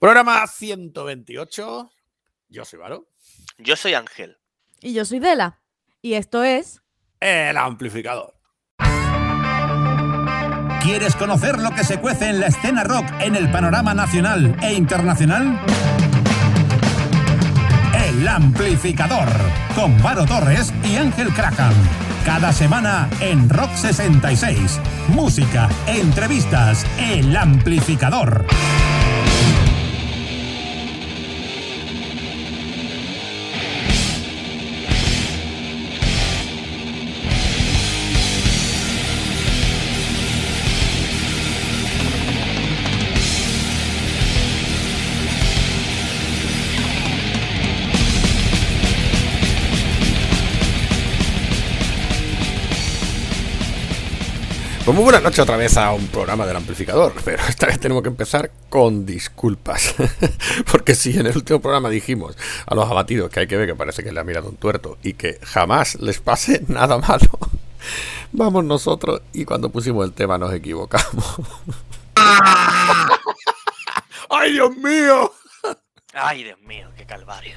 Programa 128. Yo soy Varo. Yo soy Ángel. Y yo soy Dela. Y esto es. El amplificador. ¿Quieres conocer lo que se cuece en la escena rock en el panorama nacional e internacional? El amplificador. Con Varo Torres y Ángel Krahan. Cada semana en Rock 66. Música, entrevistas. El amplificador. Pues muy buenas noches otra vez a un programa del amplificador, pero esta vez tenemos que empezar con disculpas. Porque si en el último programa dijimos a los abatidos que hay que ver que parece que le ha mirado un tuerto y que jamás les pase nada malo, vamos nosotros y cuando pusimos el tema nos equivocamos. ¡Ay, Dios mío! Ay, Dios mío, qué calvario.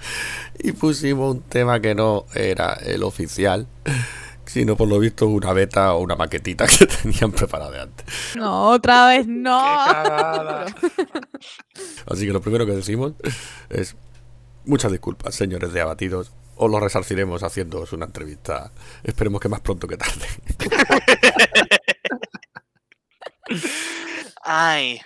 Y pusimos un tema que no era el oficial sino por lo visto una beta o una maquetita que tenían preparada de antes. No, otra vez no. Así que lo primero que decimos es muchas disculpas, señores de abatidos. Os lo resarciremos haciéndoos una entrevista. Esperemos que más pronto que tarde. Ay,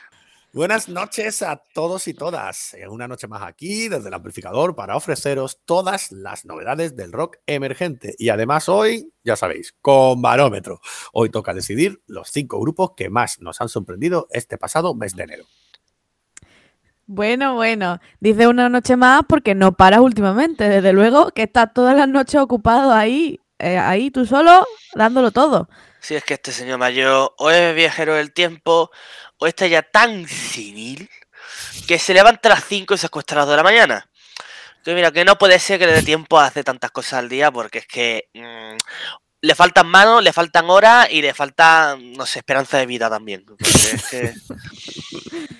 Buenas noches a todos y todas. Eh, Una noche más aquí desde el amplificador para ofreceros todas las novedades del rock emergente. Y además hoy, ya sabéis, con barómetro. Hoy toca decidir los cinco grupos que más nos han sorprendido este pasado mes de enero. Bueno, bueno. Dice una noche más porque no paras últimamente. Desde luego que estás todas las noches ocupado ahí, eh, ahí tú solo, dándolo todo. Si es que este señor mayor o es viajero del tiempo o está ya tan senil que se levanta a las 5 y se acuesta a las 2 de la mañana. Que mira, que no puede ser que le dé tiempo a hacer tantas cosas al día porque es que mm, le faltan manos, le faltan horas y le falta, no sé, esperanza de vida también. Porque es que-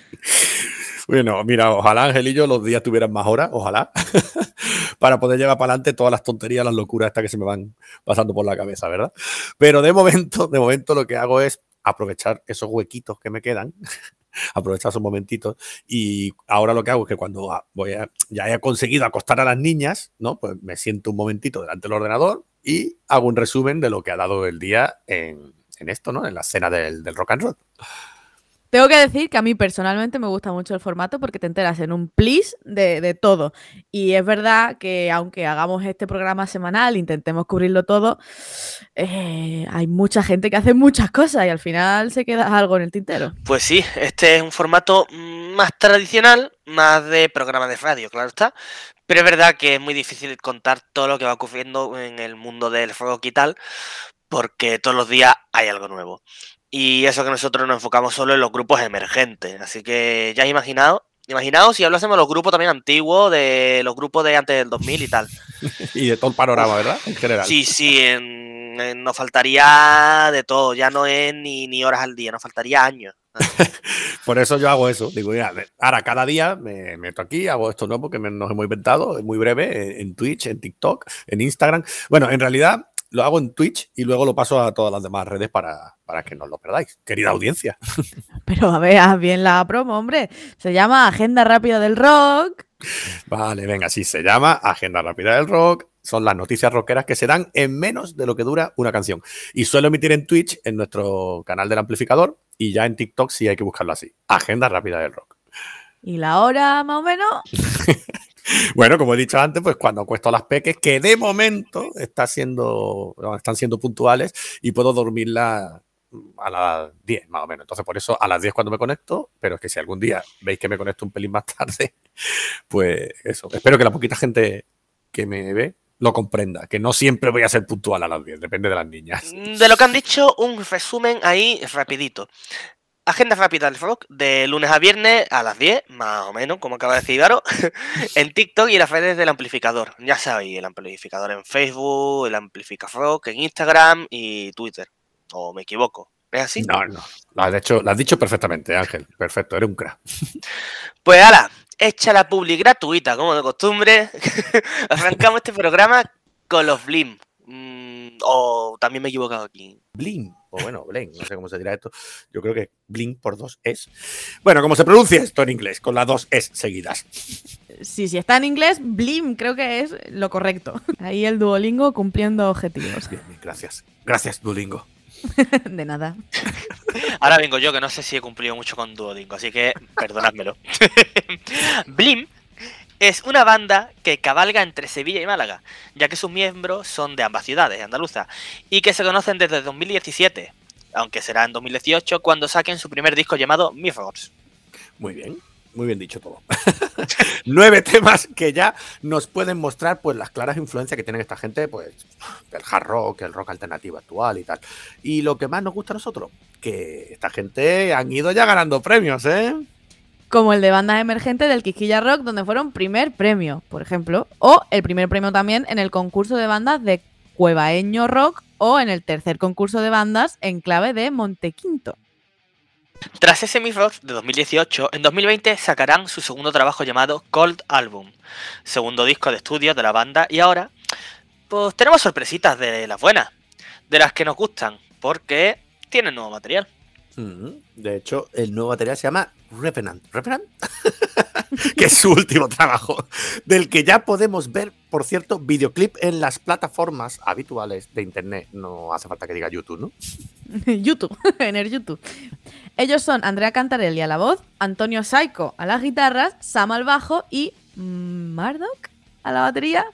Bueno, mira, ojalá yo los días tuvieran más horas, ojalá, para poder llevar para adelante todas las tonterías, las locuras estas que se me van pasando por la cabeza, ¿verdad? Pero de momento, de momento lo que hago es aprovechar esos huequitos que me quedan, aprovechar esos momentitos y ahora lo que hago es que cuando voy ya he conseguido acostar a las niñas, ¿no? Pues me siento un momentito delante del ordenador y hago un resumen de lo que ha dado el día en, esto, ¿no? En la escena del, del rock and roll. Tengo que decir que a mí personalmente me gusta mucho el formato porque te enteras en un plis de, de todo. Y es verdad que aunque hagamos este programa semanal, intentemos cubrirlo todo, eh, hay mucha gente que hace muchas cosas y al final se queda algo en el tintero. Pues sí, este es un formato más tradicional, más de programa de radio, claro está. Pero es verdad que es muy difícil contar todo lo que va ocurriendo en el mundo del rock y tal, porque todos los días hay algo nuevo. Y eso que nosotros nos enfocamos solo en los grupos emergentes. Así que ya imaginado, imaginaos si hablásemos de los grupos también antiguos, de los grupos de antes del 2000 y tal. Y de todo el panorama, ¿verdad? En general. Sí, sí, en- en- nos faltaría de todo, ya no es ni, ni horas al día, nos faltaría años. Por eso yo hago eso. Digo, mira, ahora cada día me meto aquí, hago esto nuevo que me- nos hemos inventado, es muy breve, en, en Twitch, en TikTok, en Instagram. Bueno, en realidad lo hago en Twitch y luego lo paso a todas las demás redes para, para que no os lo perdáis. Querida audiencia. Pero a ver, haz bien la promo, hombre. Se llama Agenda Rápida del Rock. Vale, venga, sí, se llama Agenda Rápida del Rock. Son las noticias rockeras que se dan en menos de lo que dura una canción. Y suelo emitir en Twitch, en nuestro canal del amplificador, y ya en TikTok sí hay que buscarlo así. Agenda Rápida del Rock. Y la hora, más o menos. Bueno, como he dicho antes, pues cuando acuesto las peques, que de momento está siendo, están siendo puntuales y puedo dormirla a las 10 más o menos. Entonces, por eso a las 10 cuando me conecto, pero es que si algún día veis que me conecto un pelín más tarde, pues eso. Espero que la poquita gente que me ve lo comprenda, que no siempre voy a ser puntual a las 10, depende de las niñas. De lo que han dicho, un resumen ahí rapidito. Agenda rápida del rock de lunes a viernes a las 10, más o menos, como acaba de decir Varo, en TikTok y en las redes del amplificador. Ya sabéis, el amplificador en Facebook, el amplificador rock en Instagram y Twitter. ¿O me equivoco? ¿Es así? No, no, lo has, hecho, lo has dicho perfectamente, Ángel. Perfecto, eres un crack. Pues ala, hecha la publi gratuita, como de costumbre, arrancamos este programa con los Blim. O también me he equivocado aquí. Blim, o bueno, Blim, no sé cómo se dirá esto. Yo creo que Blim por dos es. Bueno, ¿cómo se pronuncia esto en inglés? Con las dos es seguidas. Sí, si está en inglés, Blim creo que es lo correcto. Ahí el Duolingo cumpliendo objetivos. Bien, bien, gracias. Gracias, Duolingo. De nada. Ahora vengo yo, que no sé si he cumplido mucho con Duolingo, así que perdonádmelo. Blim es una banda que cabalga entre Sevilla y Málaga, ya que sus miembros son de ambas ciudades andaluzas y que se conocen desde 2017, aunque será en 2018 cuando saquen su primer disco llamado Mirrors. Muy bien, muy bien dicho todo. Nueve temas que ya nos pueden mostrar pues las claras influencias que tienen esta gente, pues del hard rock, el rock alternativo actual y tal. Y lo que más nos gusta a nosotros, que esta gente han ido ya ganando premios, ¿eh? Como el de bandas emergentes del Quisquilla Rock, donde fueron primer premio, por ejemplo. O el primer premio también en el concurso de bandas de Cuevaeño Rock o en el tercer concurso de bandas en clave de Montequinto. Tras ese Mirrors de 2018, en 2020 sacarán su segundo trabajo llamado Cold Album, segundo disco de estudio de la banda y ahora pues tenemos sorpresitas de las buenas, de las que nos gustan, porque tienen nuevo material. Mm, De hecho, el nuevo material se llama Revenant. ¿Revenant? que es su último trabajo, del que ya podemos ver, por cierto, videoclip en las plataformas habituales de internet. No hace falta que diga YouTube, ¿no? YouTube, en el YouTube. Ellos son Andrea Cantarelli a la voz, Antonio Saico a las guitarras, Sam al bajo y Marduk a la batería.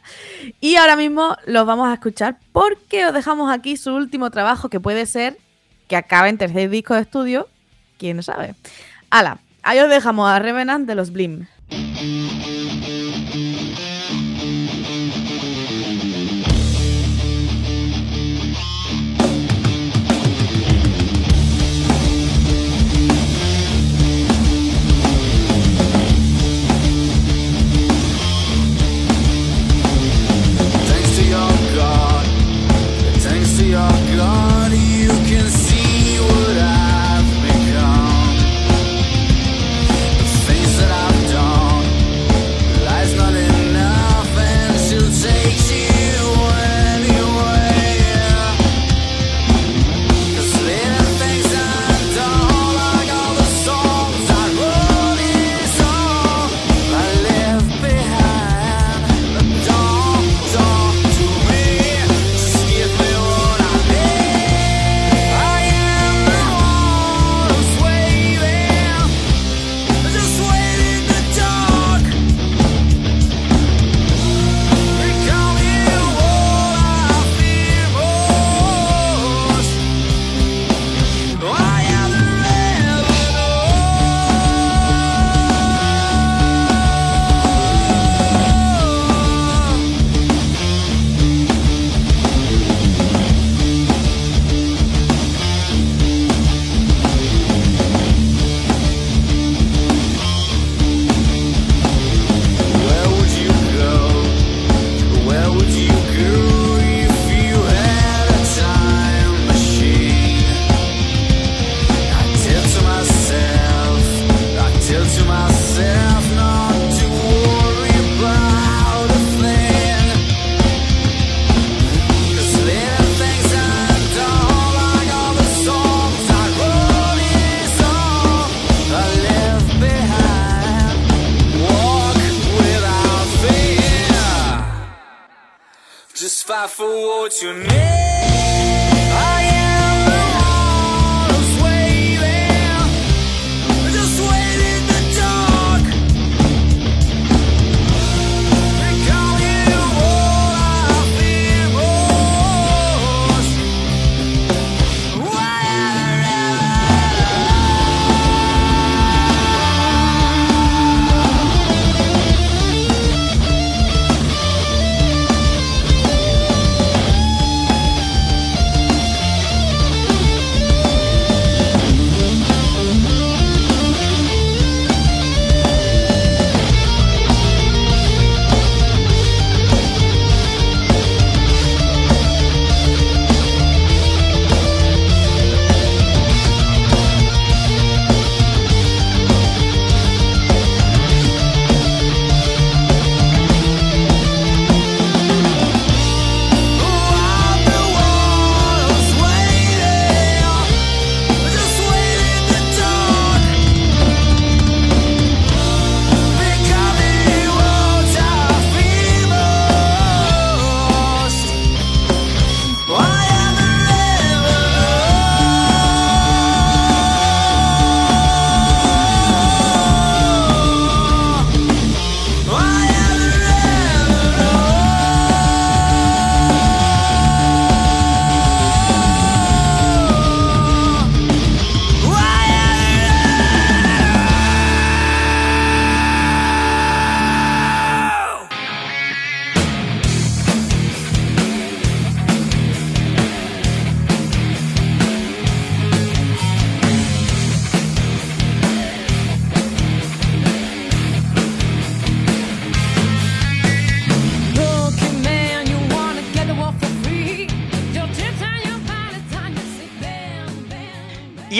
Y ahora mismo los vamos a escuchar porque os dejamos aquí su último trabajo que puede ser que acabe en tercer disco de estudio. ¿Quién sabe? Ala, ahí os dejamos a Revenant de los Blim.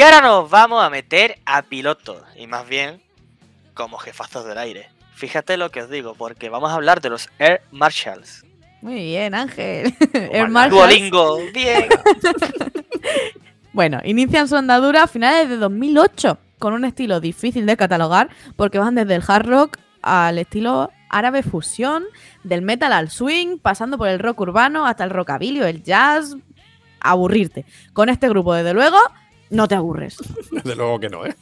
Ahora nos vamos a meter a pilotos, y más bien como jefazos del aire. Fíjate lo que os digo, porque vamos a hablar de los Air Marshals. Muy bien, Ángel. Air ya. Marshalls. Duolingo, bien. Bueno, inician su andadura a finales de 2008 con un estilo difícil de catalogar porque van desde el hard rock al estilo árabe fusión, del metal al swing, pasando por el rock urbano hasta el rockabilly el jazz. Aburrirte. Con este grupo, desde luego, no te aburres. Desde luego que no, ¿eh?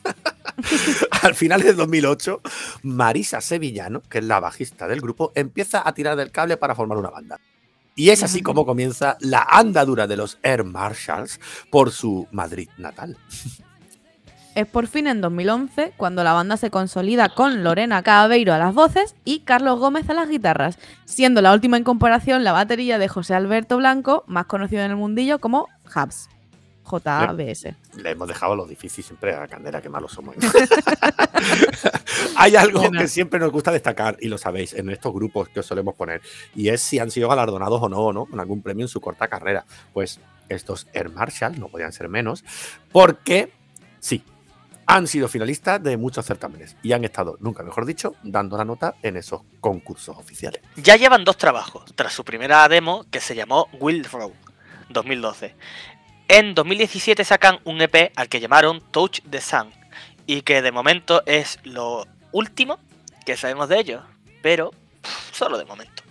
Al final del 2008, Marisa Sevillano, que es la bajista del grupo, empieza a tirar del cable para formar una banda. Y es así como comienza la andadura de los Air Marshalls por su Madrid natal. Es por fin en 2011 cuando la banda se consolida con Lorena Cabeiro a las voces y Carlos Gómez a las guitarras, siendo la última en comparación la batería de José Alberto Blanco, más conocido en el mundillo como Habs. JBS. Le hemos dejado lo difícil siempre a la candela, que malos somos. Hay algo Bueno. que siempre nos gusta destacar, y lo sabéis, en estos grupos que os solemos poner, y es si han sido galardonados o no, o no, con algún premio en su corta carrera. Pues estos Air Marshall no podían ser menos, porque sí, han sido finalistas de muchos certámenes y han estado, nunca mejor dicho, dando la nota en esos concursos oficiales. Ya llevan dos trabajos, tras su primera demo que se llamó Wild Road 2012. En 2017 sacan un EP al que llamaron Touch the Sun y que de momento es lo último que sabemos de ellos, pero pff, solo de momento.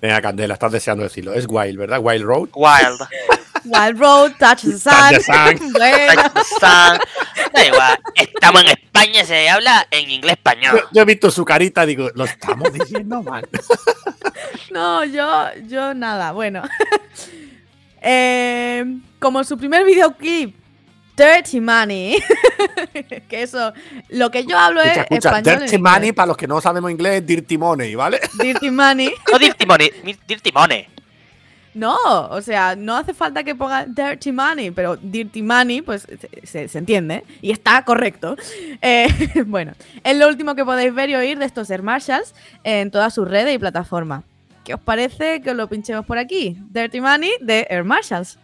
Venga, Candela, estás deseando decirlo. Es Wild, ¿verdad? Wild Road. Wild, Wild Road, Touch the Sun. Touch the Sun. Bueno, Touch the Sun, da igual, estamos en España, se habla en inglés Yo, español. yo he visto su carita, digo, lo estamos diciendo mal. no, yo, yo nada. Bueno. Eh, como su primer videoclip, Dirty Money. que eso, lo que yo hablo Escucha, es escucha, español. Dirty. Money, para los que no sabemos inglés, Dirty Money, ¿vale? Dirty Money. No Dirty Money, Dirty Money. No, o sea, no hace falta que ponga Dirty Money, pero Dirty Money, pues se, se- se entiende y está correcto. Eh, bueno, es lo último que podéis ver y oír de estos Air Marshalls en todas sus redes y plataformas. ¿Qué os parece que lo pinchemos por aquí? Dirty Money de Air Marshalls.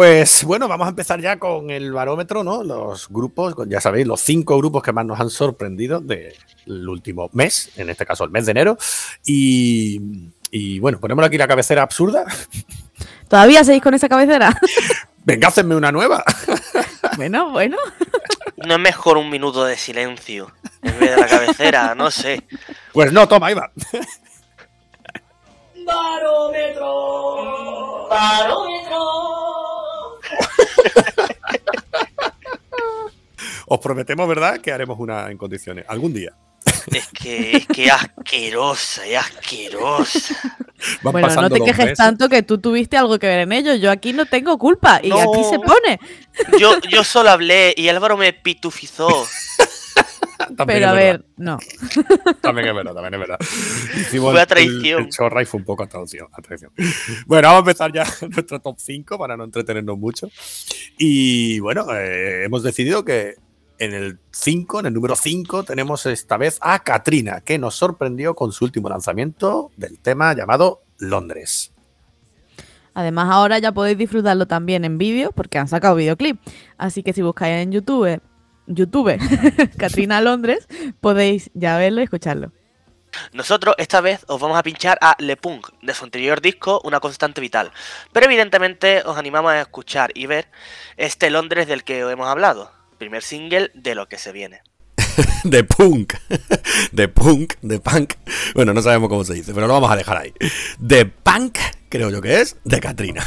Pues bueno, vamos a empezar ya con el barómetro, ¿no? Los grupos, ya sabéis, los cinco grupos que más nos han sorprendido del último mes, en este caso el mes de enero. Y, y bueno, ponemos aquí la cabecera absurda. ¿Todavía seguís con esa cabecera? Venga, hacenme una nueva. bueno, bueno. ¿No es mejor un minuto de silencio en vez de la cabecera? No sé. Pues no, toma, ahí va. Os prometemos, ¿verdad?, que haremos una en condiciones. Algún día. Es que es que asquerosa, es asquerosa. Van bueno, no te quejes meses. tanto que tú tuviste algo que ver en ello. Yo aquí no tengo culpa. Y No. aquí se pone. Yo, yo solo hablé y Álvaro me pitufizó. También Pero a ver, no. También es verdad, también es verdad. Hicimos Fue a el- traición. El, chorra y fue un poco a traición, a traición. Bueno, vamos a empezar ya nuestro top 5 para no entretenernos mucho. Y bueno, eh, hemos decidido que en el 5, en el número 5, tenemos esta vez a Katrina, que nos sorprendió con su último lanzamiento del tema llamado Londres. Además, ahora ya podéis disfrutarlo también en vídeo porque han sacado videoclip. Así que si buscáis en YouTube, YouTube, Katrina Londres, podéis ya verlo y escucharlo. Nosotros esta vez os vamos a pinchar a Le Punk de su anterior disco Una constante vital. Pero evidentemente os animamos a escuchar y ver este Londres del que os hemos hablado. Primer single de lo que se viene. De punk, de punk, de punk. Bueno, no sabemos cómo se dice, pero lo vamos a dejar ahí. De punk, creo yo que es, de Katrina.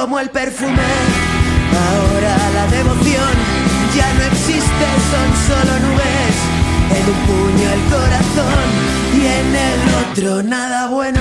Como el perfume. Ahora la devoción ya no existe, son solo nubes. En un puño el corazón y en el otro nada bueno.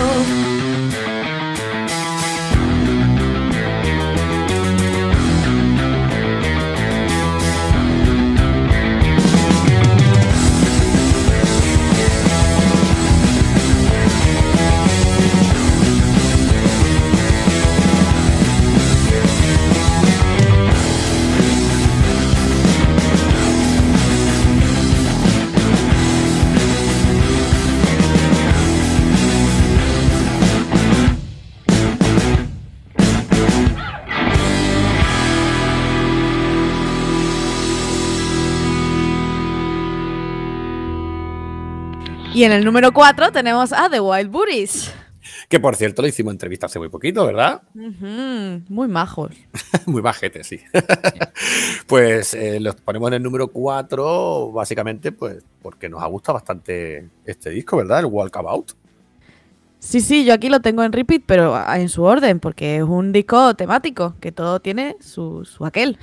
Y en el número 4 tenemos a The Wild Buddies. Que por cierto le hicimos entrevista hace muy poquito, ¿verdad? Muy majos. Muy majete, sí. pues eh, los ponemos en el número 4, básicamente, pues porque nos ha gustado bastante este disco, ¿verdad? El Walkabout. Sí, sí, yo aquí lo tengo en repeat, pero en su orden, porque es un disco temático, que todo tiene su, su aquel.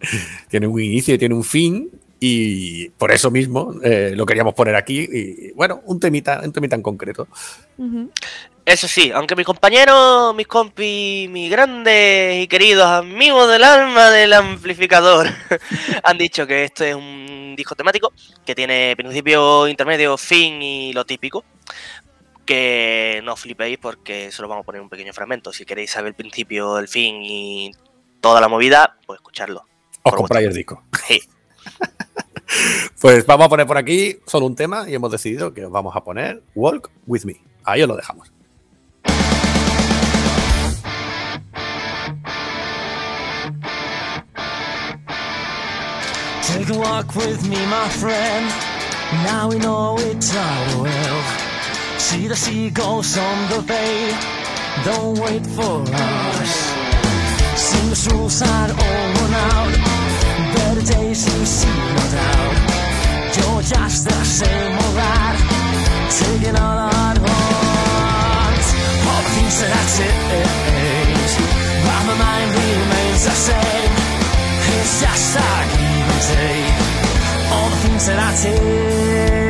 Tiene un inicio y tiene un fin. Y por eso mismo eh, lo queríamos poner aquí. Y bueno, un temita, un temita en concreto. Eso sí, aunque mis compañeros, mis compis, mis grandes y queridos amigos del alma del amplificador han dicho que esto es un disco temático que tiene principio, intermedio, fin y lo típico. Que no flipéis porque solo vamos a poner un pequeño fragmento. Si queréis saber el principio, el fin y toda la movida, pues escucharlo. Os compráis el disco. Sí. Pues vamos a poner por aquí solo un tema y hemos decidido que os vamos a poner Walk With Me. Ahí os lo dejamos. Take a walk with me, my friend. Now we know it all well. See the seagulls on the bay. Don't wait for us. The rules are all run out. Better days you see, no doubt. You're just the same old lad. Taking all the hard ones. All the things that I change. But my mind remains the same. It's just a give and take. All the things that I take.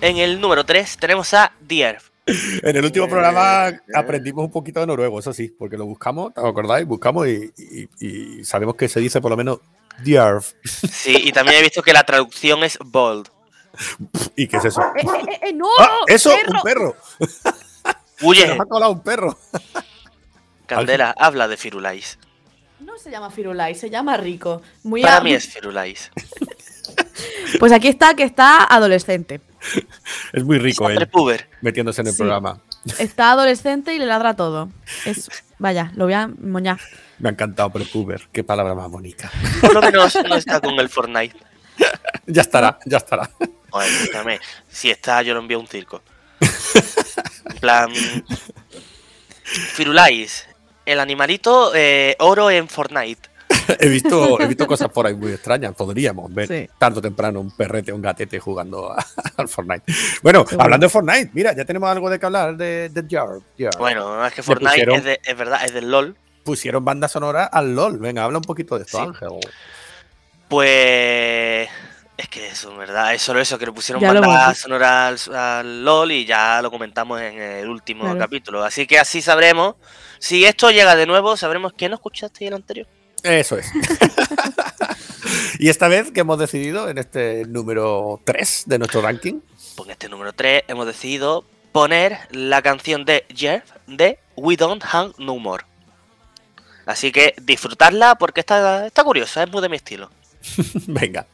En el número 3 tenemos a The Earth. En el último programa aprendimos un poquito de noruego, eso sí, porque lo buscamos, ¿os acordáis? Buscamos y, y- y sabemos que se dice por lo menos Dierf. Sí, y también he visto que la traducción es bold. ¿Y qué es eso? ¡Eh, eh, eh, no! ¡Ah! ¡Eso! perro! ¡Un perro! Se Huye, nos ha colado un perro. Candela, habla de Firulais. No se llama Firulais, se llama Rico. Muy Para a- mí es Firulais. Pues aquí está, que está adolescente. Es muy rico él, metiéndose en el Sí. programa. Está adolescente y le ladra todo. Es, vaya, lo voy a moñar. Me ha encantado Prepuber. Qué palabra más bonita. Por lo menos no está con el Fortnite. Ya estará, ya estará. Oye, si está, yo lo envío a un circo. En plan. Firulais, el animalito eh, oro en Fortnite. He visto, he visto cosas por ahí muy extrañas. Podríamos ver Sí. tarde o temprano un perrete o un gatete jugando al Fortnite. Bueno, hablando de Fortnite, mira, ya tenemos algo de que hablar de, de Jar. Jar. Bueno, es que Fortnite pusieron- es, de- es verdad, es del LOL. Pusieron banda sonora al LOL. Venga, habla un poquito de esto, Sí. Ángel. Pues. Es que eso, verdad, es solo eso, que le pusieron Ya banda sonora al, al LOL y ya lo comentamos en el último Claro. capítulo. Así que así sabremos. Si esto llega de nuevo, sabremos que no escuchaste el anterior. Eso es. y esta vez que hemos decidido en este número 3 de nuestro ranking, Pues en este número 3 hemos decidido poner la canción de Jeff de We Don't Have No More. Así que disfrutarla porque está, está curiosa, es muy de mi estilo. venga.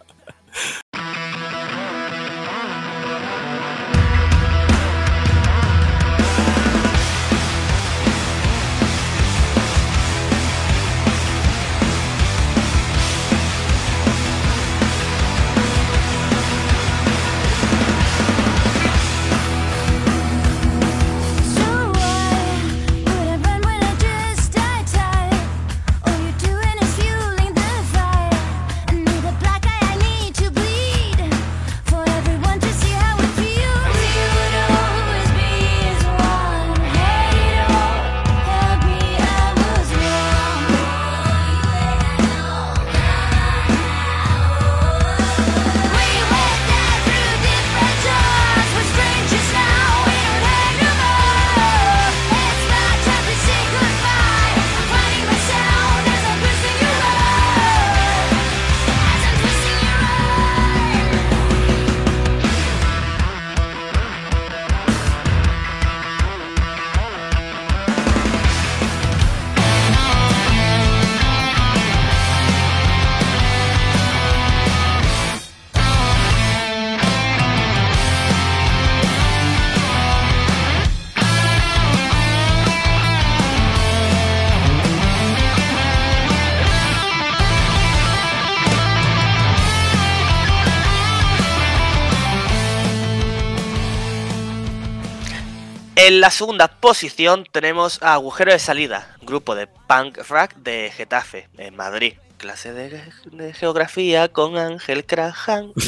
En la segunda posición tenemos a Agujero de Salida, grupo de punk rock de Getafe, en Madrid. Clase de, de geografía con Ángel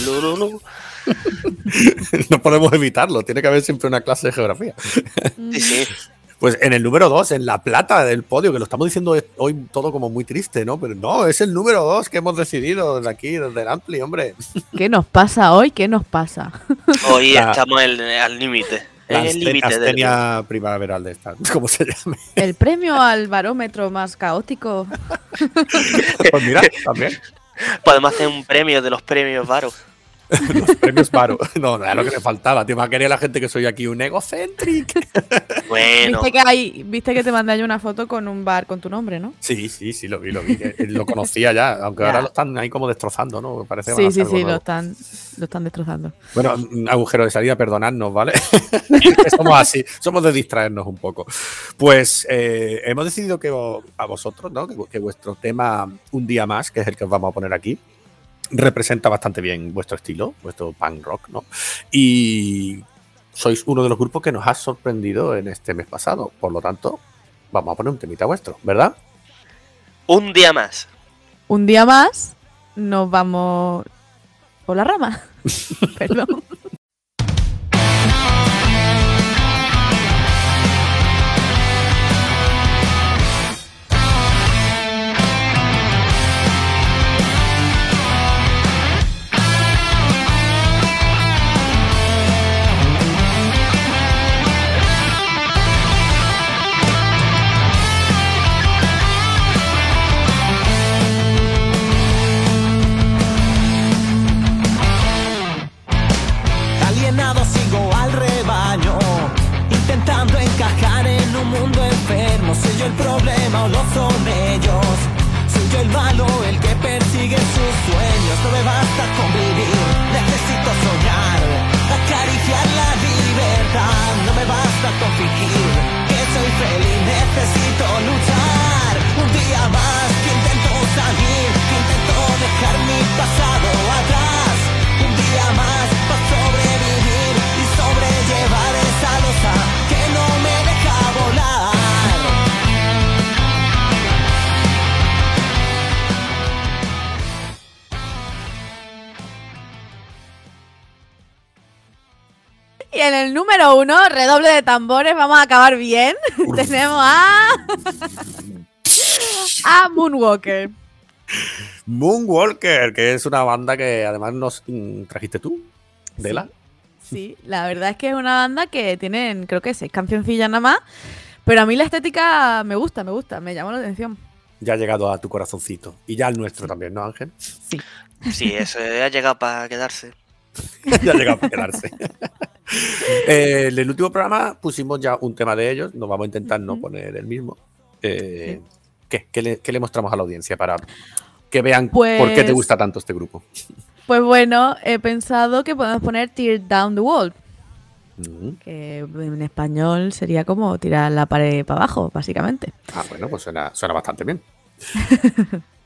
lululu. no podemos evitarlo, tiene que haber siempre una clase de geografía. Sí, sí. Pues en el número 2, en la plata del podio, que lo estamos diciendo hoy todo como muy triste, ¿no? Pero no, es el número 2 que hemos decidido desde aquí, desde el Ampli, hombre. ¿Qué nos pasa hoy? ¿Qué nos pasa? Hoy La- estamos al límite. En La el límite del. astenia primaveral de esta, como se llame. El premio al barómetro más caótico. Pues mira, también. Podemos hacer un premio de los premios Varo. Los premios paro. No, era lo que le faltaba. Te va a querer la gente que soy aquí un egocéntrico. Bueno, Viste que hay, viste que te mandé yo una foto con un bar con tu nombre, ¿no? Sí, sí, sí, lo vi, lo vi. Lo conocía ya, aunque Ya. ahora lo están ahí como destrozando, ¿no? Parece Sí, sí, sí, lo están, lo están destrozando. Bueno, un agujero de salida, perdonadnos, ¿vale? somos así, somos de distraernos un poco. Pues eh, hemos decidido que a vosotros, ¿no? Que, que vuestro tema Un día más, que es el que os vamos a poner aquí, representa bastante bien vuestro estilo, vuestro punk rock, ¿no? Y sois uno de los grupos que nos ha sorprendido en este mes pasado. Por lo tanto, vamos a poner un temita vuestro, ¿verdad? un día más. Un día más nos vamos por la rama. Perdón. Uno, redoble de tambores, vamos a acabar bien. Tenemos a. a Moonwalker. Moonwalker, que es una banda que además nos mm, trajiste tú, Dela. Sí, la verdad es que es una banda que tienen, creo que seis cancioncillas nada más. Pero a mí la estética me gusta, me gusta, me llama la atención. Ya ha llegado a tu corazoncito. Y ya al nuestro también, ¿no, Ángel? Sí, eso eh, ha llegado para quedarse. ya ha llegado a quedarse. Eh, en el último programa pusimos ya un tema de ellos. Nos vamos a intentar no poner el mismo. Eh, ¿qué, qué le, qué le mostramos a la audiencia para que vean por qué te Pues- gusta tanto este grupo? Pues bueno, he pensado que podemos poner Tear Down the Wall, que en español sería como tirar la pared para abajo, básicamente. Ah, bueno, pues suena, suena bastante bien.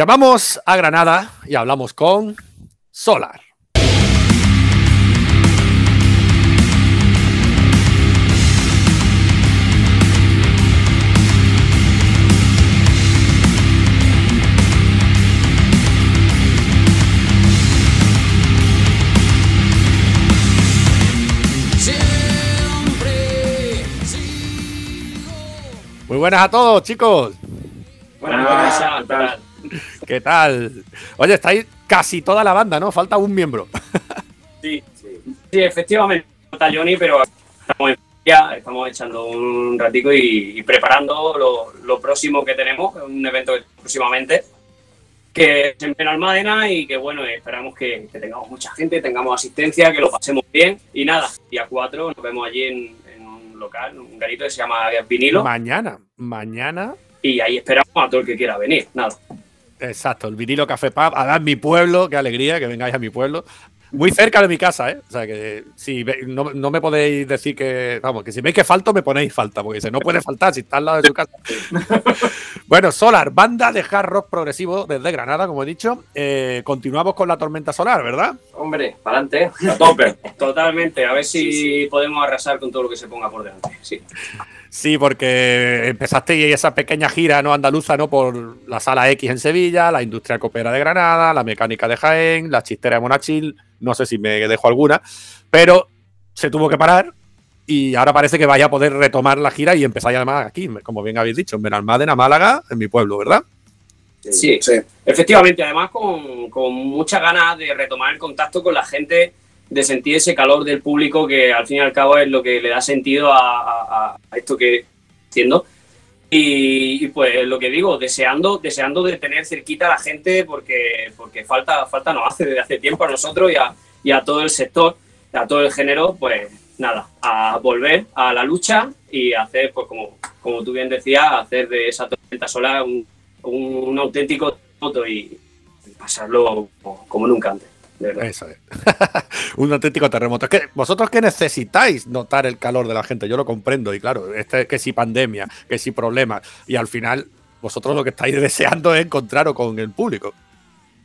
Llamamos a Granada y hablamos con Solar. Muy buenas a todos, chicos. ¿Qué tal? Oye, estáis casi toda la banda, ¿no? Falta un miembro. Sí, sí. Sí, efectivamente, está Johnny, pero estamos en ya, estamos echando un ratico y, y preparando lo, lo próximo que tenemos, un evento próximamente, que es en Benalmádena y que bueno, esperamos que, que tengamos mucha gente, tengamos asistencia, que lo pasemos bien y nada, día 4 nos vemos allí en, en un local, un garito que se llama Vinilo Mañana, mañana, y ahí esperamos a todo el que quiera venir, nada. Exacto, el vinilo Café Pub, a dar mi pueblo, qué alegría que vengáis a mi pueblo. Muy cerca de mi casa, ¿eh? O sea que si ve- no, no me podéis decir que, vamos, que si veis que falto, me ponéis falta, porque dice, no puede faltar si está al lado de su casa. bueno, Solar, banda de hard rock progresivo desde Granada, como he dicho. Eh, continuamos con la tormenta solar, ¿verdad? Hombre, para adelante, a tope. Totalmente, a ver si podemos arrasar con todo lo que se ponga por delante. Sí. Sí, porque empezaste esa pequeña gira no andaluza, ¿no? Por la sala X en Sevilla, la industria copera de Granada, la mecánica de Jaén, la chistera de Monachil, no sé si me dejo alguna, pero se tuvo que parar y ahora parece que vaya a poder retomar la gira y empezáis además aquí, como bien habéis dicho, en Benalmádena, Málaga, en mi pueblo, ¿verdad? Sí, efectivamente, además con, con muchas ganas de retomar el contacto con la gente, de sentir ese calor del público que al fin y al cabo es lo que le da sentido a, a- a esto que haciendo. Y, y, pues lo que digo, deseando, deseando de tener cerquita a la gente porque, porque falta, falta nos hace desde hace tiempo a nosotros y a, y a todo el sector, a todo el género, pues nada, a volver a la lucha y hacer, pues como, como tú bien decías, hacer de esa tormenta solar un, un, un auténtico moto y pasarlo como nunca antes. Eso es. un auténtico terremoto. Es que vosotros que necesitáis notar el calor de la gente, yo lo comprendo. Y claro, este que si pandemia, que si problemas. Y al final, vosotros lo que estáis deseando es encontraros con el público.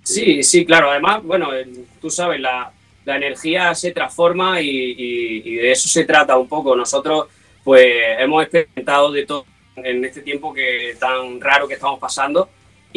Sí, sí, claro. Además, bueno, el- tú sabes, la, la energía se transforma y, y- y de eso se trata un poco. Nosotros, pues, hemos experimentado de todo en este tiempo que tan raro que estamos pasando.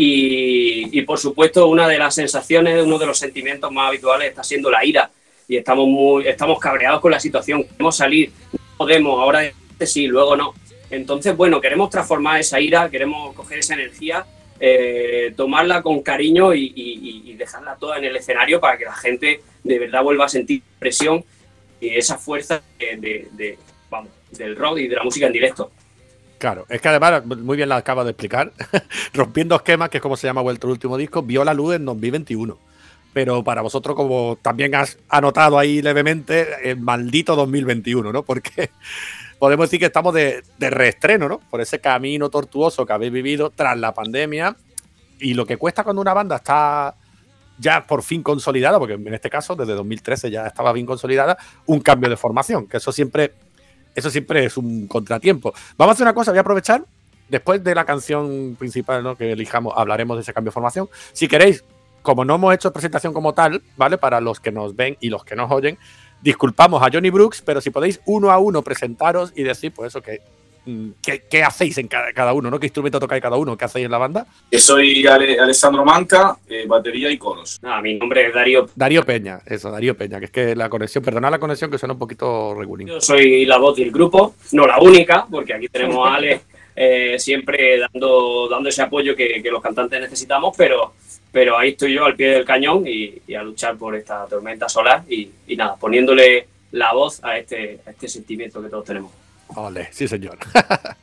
Y, por supuesto, una de las sensaciones, uno de los sentimientos más habituales está siendo la ira. Y estamos muy, estamos cabreados con la situación. Queremos salir, no podemos, ahora sí, luego no. Entonces, bueno, queremos transformar esa ira, queremos coger esa energía eh, tomarla con cariño y, dejarla toda en el escenario para que la gente de verdad vuelva a sentir presión y esa fuerza de, del rock y de la música en directo. Claro, es que además, muy bien la acaba de explicar, Rompiendo Esquemas, que es como se llama vuestro último disco, vio la luz en 2021. Pero para vosotros, como también has anotado ahí levemente, el maldito 2021, ¿no? Porque podemos decir que estamos de, de reestreno, ¿no? Por ese camino tortuoso que habéis vivido tras la pandemia y lo que cuesta cuando una banda está ya por fin consolidada, porque en este caso desde 2013 ya estaba bien consolidada, un cambio de formación, que eso siempre, eso siempre es un contratiempo. Vamos a hacer una cosa, voy a aprovechar, después de la canción principal ¿no? que elijamos, hablaremos de ese cambio de formación. Si queréis, como no hemos hecho presentación como tal, ¿vale? Para los que nos ven y los que nos oyen, disculpamos a Johnny Brooks, pero si podéis uno a uno presentaros y decir, pues eso, que, ¿qué, qué hacéis en cada, cada uno, ¿no? ¿Qué instrumento tocáis cada uno? ¿Qué hacéis en la banda? Yo soy Ale- Alessandro Manca, eh, batería y coros. Nada, mi nombre es Darío, Darío Peña, eso, Darío Peña, que es que la conexión, perdonad la conexión que suena un poquito regulín. yo soy la voz del grupo, no la única, porque aquí tenemos a Ale eh, siempre dando, dando ese apoyo que, que los cantantes necesitamos, pero, pero ahí estoy yo al pie del cañón y, y a luchar por esta tormenta solar y, y nada, poniéndole la voz a este, a este sentimiento que todos tenemos. Ole, sí señor.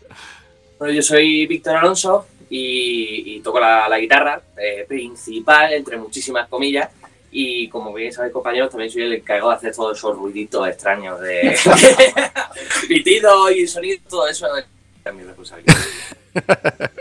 Bueno, yo soy Víctor Alonso y, y toco la, la guitarra eh, principal, entre muchísimas comillas. Y como bien sabéis, compañeros, también soy el encargado de hacer todos esos ruiditos extraños de pitidos y sonidos, todo eso es mi responsabilidad.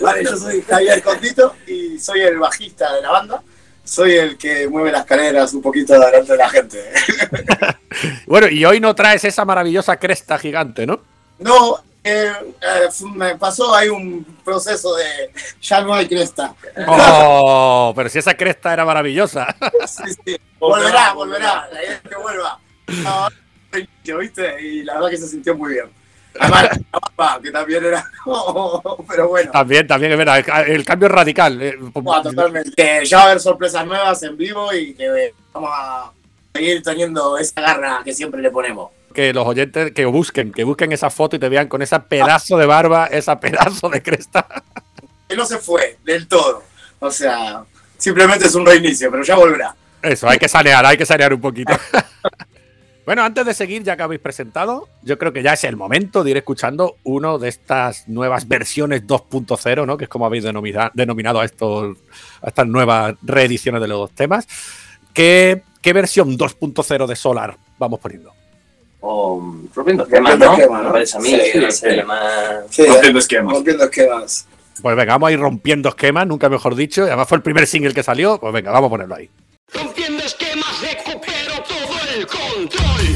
Vale, yo soy Javier Condito y soy el bajista de la banda. Soy el que mueve las caderas un poquito delante de la gente. Bueno, y hoy no traes esa maravillosa cresta gigante, ¿no? No, eh, eh, me pasó ahí un proceso de ya no hay cresta. Oh, pero si esa cresta era maravillosa. Sí, sí. Volverá, volverá. La idea es que vuelva. No, ¿viste? Y la verdad que se sintió muy bien. La barba, que también era. pero bueno. También, también es verdad. El, el cambio es radical. eh, Buah, totalmente. Ya va a haber sorpresas nuevas en vivo y que eh, vamos a seguir teniendo esa garra que siempre le ponemos. Que los oyentes que busquen, que busquen esa foto y te vean con esa pedazo de barba, esa pedazo de cresta. Que no se fue del todo. O sea, simplemente es un reinicio, pero ya volverá. Eso, hay que sanear, hay que sanear un poquito. Bueno, antes de seguir, ya que habéis presentado, yo creo que ya es el momento de ir escuchando uno de estas nuevas versiones 2.0, ¿no? Que es como habéis denomina- denominado a, estos, a estas nuevas reediciones de los dos temas. ¿Qué, qué versión 2.0 de Solar vamos poniendo? O rompiendo esquemas, ¿no? Rompiendo esquemas. Rompiendo esquemas. Pues venga, vamos a ir rompiendo esquemas, nunca mejor dicho. y Además fue el primer single que salió. Pues venga, vamos a ponerlo ahí. Rompiendo esquemas, recupero todo el control.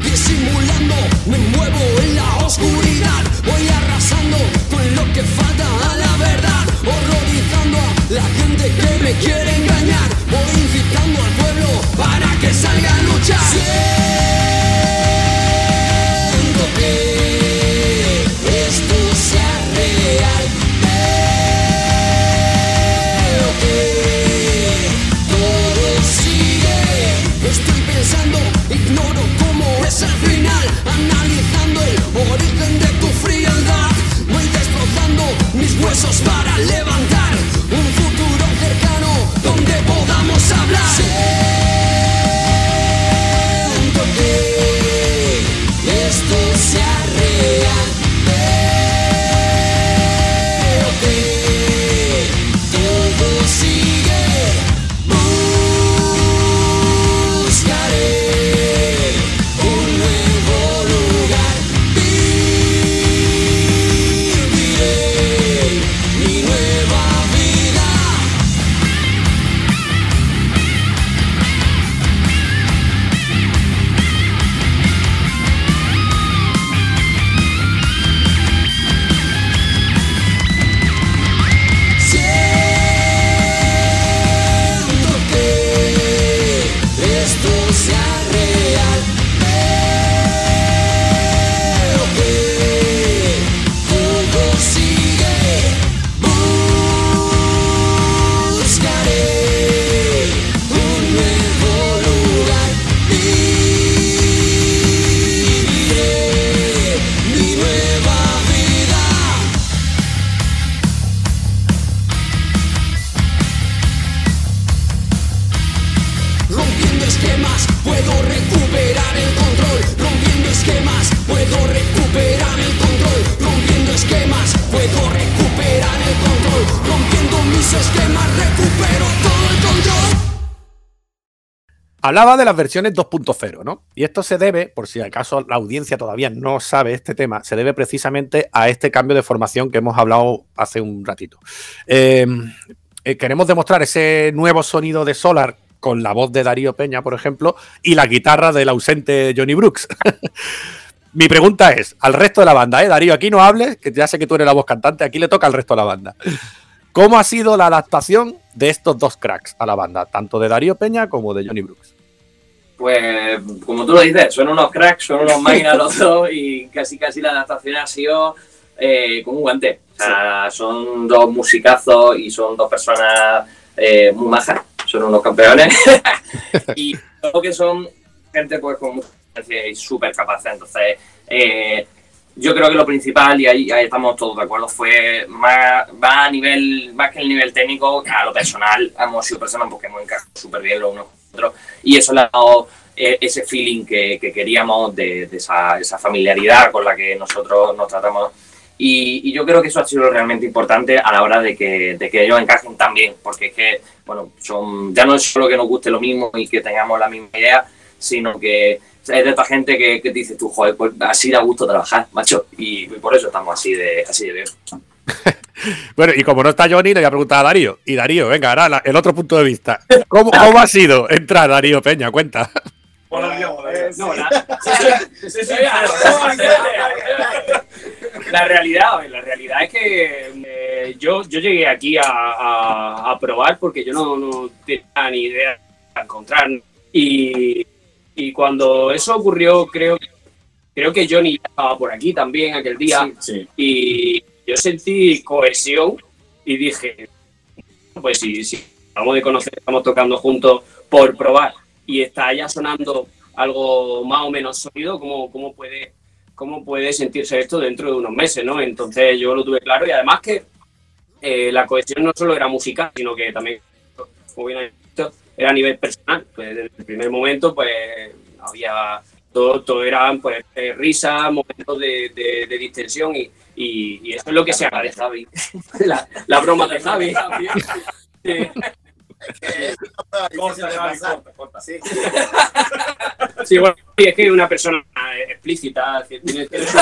Disimulando, me muevo en la oscuridad. Voy arrasando con lo que falta a la verdad. Horrorizando a la gente que me quiere para que salga a luchar. Siento que esto sea real. Veo que todo sigue. Estoy pensando, ignoro cómo es el final. Analizando el origen de tu frialdad. Voy destrozando mis huesos para esquemas, Hablaba de las versiones 2.0, ¿no? Y esto se debe, por si acaso la audiencia todavía no sabe este tema, se debe precisamente a este cambio de formación que hemos hablado hace un ratito. Eh, eh, queremos demostrar ese nuevo sonido de Solar con la voz de Darío Peña, por ejemplo, y la guitarra del ausente Johnny Brooks. Mi pregunta es, al resto de la banda, ¿eh? Darío, aquí no hables, que ya sé que tú eres la voz cantante, aquí le toca al resto de la banda. ¿Cómo ha sido la adaptación de estos dos cracks a la banda, tanto de Darío Peña como de Johnny Brooks? Pues, como tú lo dices, son unos cracks, son unos máquinas los dos y casi casi la adaptación ha sido eh, como un guante. O sea, son dos musicazos y son dos personas eh, muy majas, son unos campeones y creo que son gente pues con mucha experiencia y súper capaces. Entonces, eh, yo creo que lo principal, y ahí, ahí estamos todos de acuerdo, fue más, a nivel, más que el nivel técnico, a lo personal, hemos sido personas porque hemos encajado súper bien los unos y eso le ha dado eh, ese feeling que, que queríamos de, esa, familiaridad con la que nosotros nos tratamos. Y, y yo creo que eso ha sido realmente importante a la hora de que, ellos encajen también, porque es que, bueno, son, ya no es solo que nos guste lo mismo y que tengamos la misma idea, sino que es de esta gente que, que te dices tú, joder, pues así da gusto trabajar, macho, y, y por eso estamos así de, así de bien. Bueno, y como no está Johnny, le voy a preguntar a Darío. Y Darío, venga, ahora la- el otro punto de vista. ¿Cómo, cómo ha sido entrar Darío Peña? Cuenta. No, la, sí, sí, sí, la realidad, la realidad es que eh, yo, yo llegué aquí a, a- a probar porque yo no, no tenía ni idea de encontrar. Y, y cuando eso ocurrió, creo, creo que Johnny estaba por aquí también aquel día. Y yo sentí cohesión y dije, pues si, vamos de conocer, estamos tocando juntos por probar y está ya sonando algo más o menos sólido, ¿cómo, cómo puede cómo puede sentirse esto dentro de unos meses, ¿no? Entonces yo lo tuve claro y además que eh, la cohesión no solo era musical, sino que también, como bien dicho, era a nivel personal. Pues desde el primer momento, pues había todo, todo eran pues eh, risas, momentos de, de- de distensión y, y- y eso es lo que se agradece. La, la broma de Javi. Sí. Sí. Sí, bueno, y es que es una persona eh, explícita. que tiene- tiene su-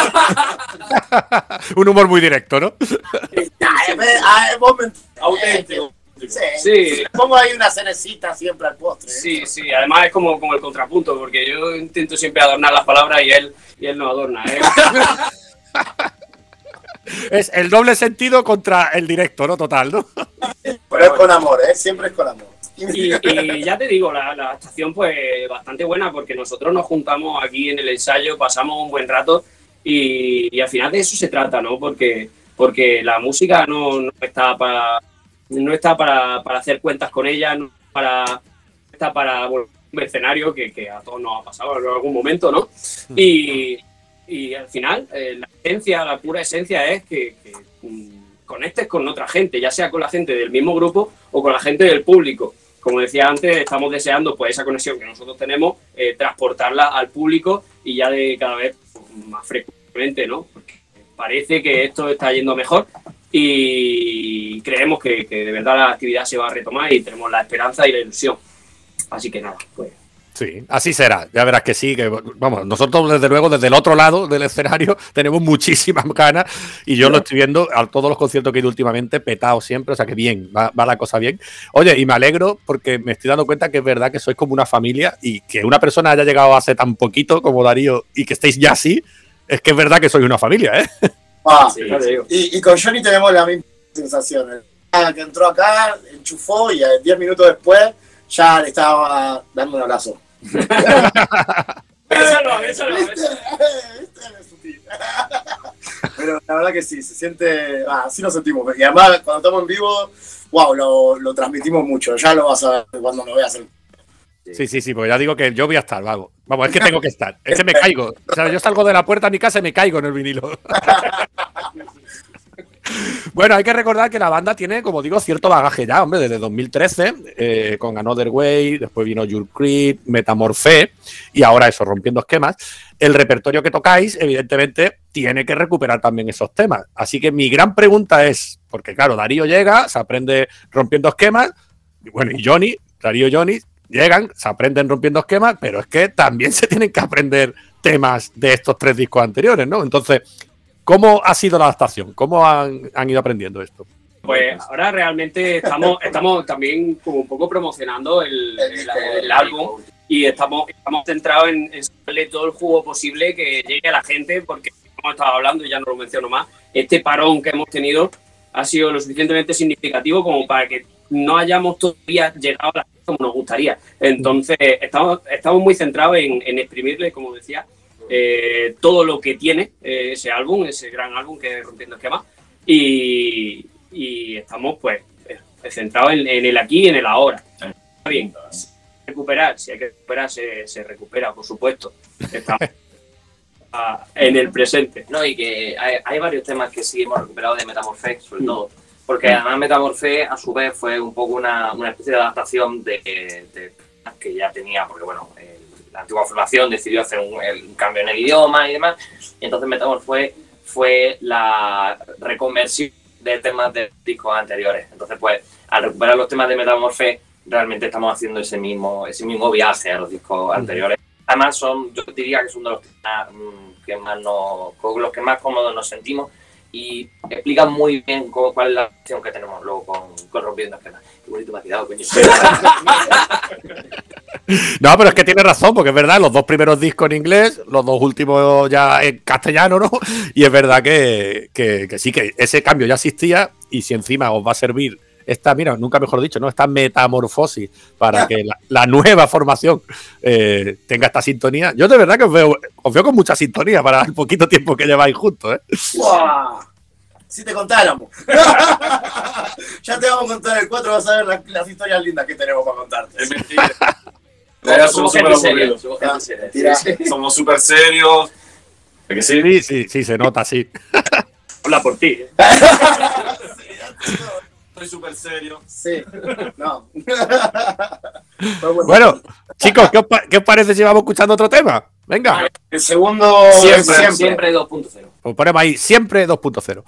Un humor muy directo, ¿no? Ah, eh, me- Auténtico. Sí. Sí. Pongo ahí una cerecita siempre al postre. ¿eh? Sí, sí, además es como, como el contrapunto, porque yo intento siempre adornar las palabras y él, y él no adorna. ¿eh? Es el doble sentido contra el directo, ¿no? Total, ¿no? Pero es con amor, ¿eh? Siempre es con amor. Y, y ya te digo, la, la estación pues bastante buena porque nosotros nos juntamos aquí en el ensayo, pasamos un buen rato y, y al final de eso se trata, ¿no? Porque, porque la música no, no está para no está para, para hacer cuentas con ella, no para está para bueno, un mercenario que, que a todos nos ha pasado en algún momento, ¿no? Y, y al final eh, la esencia, la pura esencia es que, que, mm, conectes con otra gente, ya sea con la gente del mismo grupo o con la gente del público. Como decía antes, estamos deseando pues esa conexión que nosotros tenemos, eh, transportarla al público y ya de cada vez más frecuentemente, ¿no? Porque parece que esto está yendo mejor y creemos que, que de verdad la actividad se va a retomar y tenemos la esperanza y la ilusión. Así que nada, pues Sí, así será. Ya verás que sí, que vamos, nosotros desde luego desde el otro lado del escenario tenemos muchísimas ganas y yo lo estoy viendo a todos los conciertos que he ido últimamente petado siempre, o sea que bien, va, va la cosa bien. Oye, y me alegro porque me estoy dando cuenta que es verdad que sois como una familia y que una persona haya llegado hace tan poquito como Darío y que estéis ya así, es que es verdad que sois una familia, ¿eh? Ah, Sí, ya te digo. y, y con Johnny tenemos la misma sensación. Ah, que entró acá, enchufó y a 10 minutos después ya le estaba dando un abrazo. Pero la verdad que sí, se siente. Ah, así nos sentimos. Y además, cuando estamos en vivo, wow, lo, lo transmitimos mucho. Ya lo vas a ver cuando nos veas. en- Sí, sí, sí, porque ya digo que yo voy a estar, vago. Vamos, es que tengo que estar. Es que me caigo. O sea, yo salgo de la puerta a mi casa y me caigo en el vinilo. Bueno, hay que recordar que la banda tiene, como digo, cierto bagaje ya, hombre, desde 2013, eh, con Another Way, después vino Your Creed, Metamorphe, y ahora eso, rompiendo esquemas. El repertorio que tocáis, evidentemente, tiene que recuperar también esos temas. Así que mi gran pregunta es, porque claro, Darío llega, se aprende rompiendo esquemas, y bueno, y Johnny, Darío Johnny, llegan, se aprenden rompiendo esquemas, pero es que también se tienen que aprender temas de estos tres discos anteriores, ¿no? Entonces, ¿cómo ha sido la adaptación? ¿Cómo han, ido aprendiendo esto? Pues ahora realmente estamos, estamos también como un poco promocionando el, álbum y estamos, estamos centrados en, sacarle todo el jugo posible que llegue a la gente porque como estaba hablando y ya no lo menciono más, este parón que hemos tenido ha sido lo suficientemente significativo como para que no hayamos todavía llegado a la como nos gustaría. Entonces estamos, estamos muy centrados en, en exprimirle, como decía, eh, todo lo que tiene eh, ese álbum, ese gran álbum que es Rompiendo Esquemas y, y estamos pues eh, centrados en, en el aquí y en el ahora. Está bien, recuperar, si hay que recuperar, se, se recupera, por supuesto. Estamos en el presente. No, y que hay, hay varios temas que sí hemos recuperado de Metamorphe, sobre todo. Porque además Metamorphe, a su vez, fue un poco una, una especie de adaptación de, de que ya tenía, porque bueno, el- la antigua formación decidió hacer un, el- un cambio en el idioma y demás. Y entonces Metamorphe fue la reconversión de temas de discos anteriores. Entonces, pues, al recuperar los temas de Metamorphe, realmente estamos haciendo ese mismo, ese mismo viaje a los discos anteriores. Además, son, yo diría que son de los temas mm, que más nos, con los que más cómodos nos sentimos y explican muy bien cómo- cuál es la relación que tenemos luego con, Rompiendo Esquemas. Qué bonito me ha quedado, coño. No, pero es que tiene razón, porque es verdad, los dos primeros discos en inglés, los dos últimos ya en castellano, ¿no? Y es verdad que- que sí, que ese cambio ya existía y si encima os va a servir esta, mira, nunca mejor dicho, ¿no? Esta metamorfosis para que la, la nueva formación eh, tenga esta sintonía. Yo de verdad que os veo, os veo con mucha sintonía para el poquito tiempo que lleváis juntos, ¿eh? ¡Buah! Si te contáramos. ya te vamos a contar el 4, vas a ver las, las historias lindas que tenemos para contarte. Es mentira. Ya somos súper aburridos. Mentira. Somos súper serios. ¿Es que sí? Sí, sí, sí, se nota, sí. Habla por ti. ¿eh? Soy súper serio. Sí. No. Bueno, Bueno, chicos, ¿qué os, pa- qué os parece si vamos escuchando otro tema? Venga, el segundo Siempre, siempre. siempre 2.0. pues ponemos ahí siempre 2.0.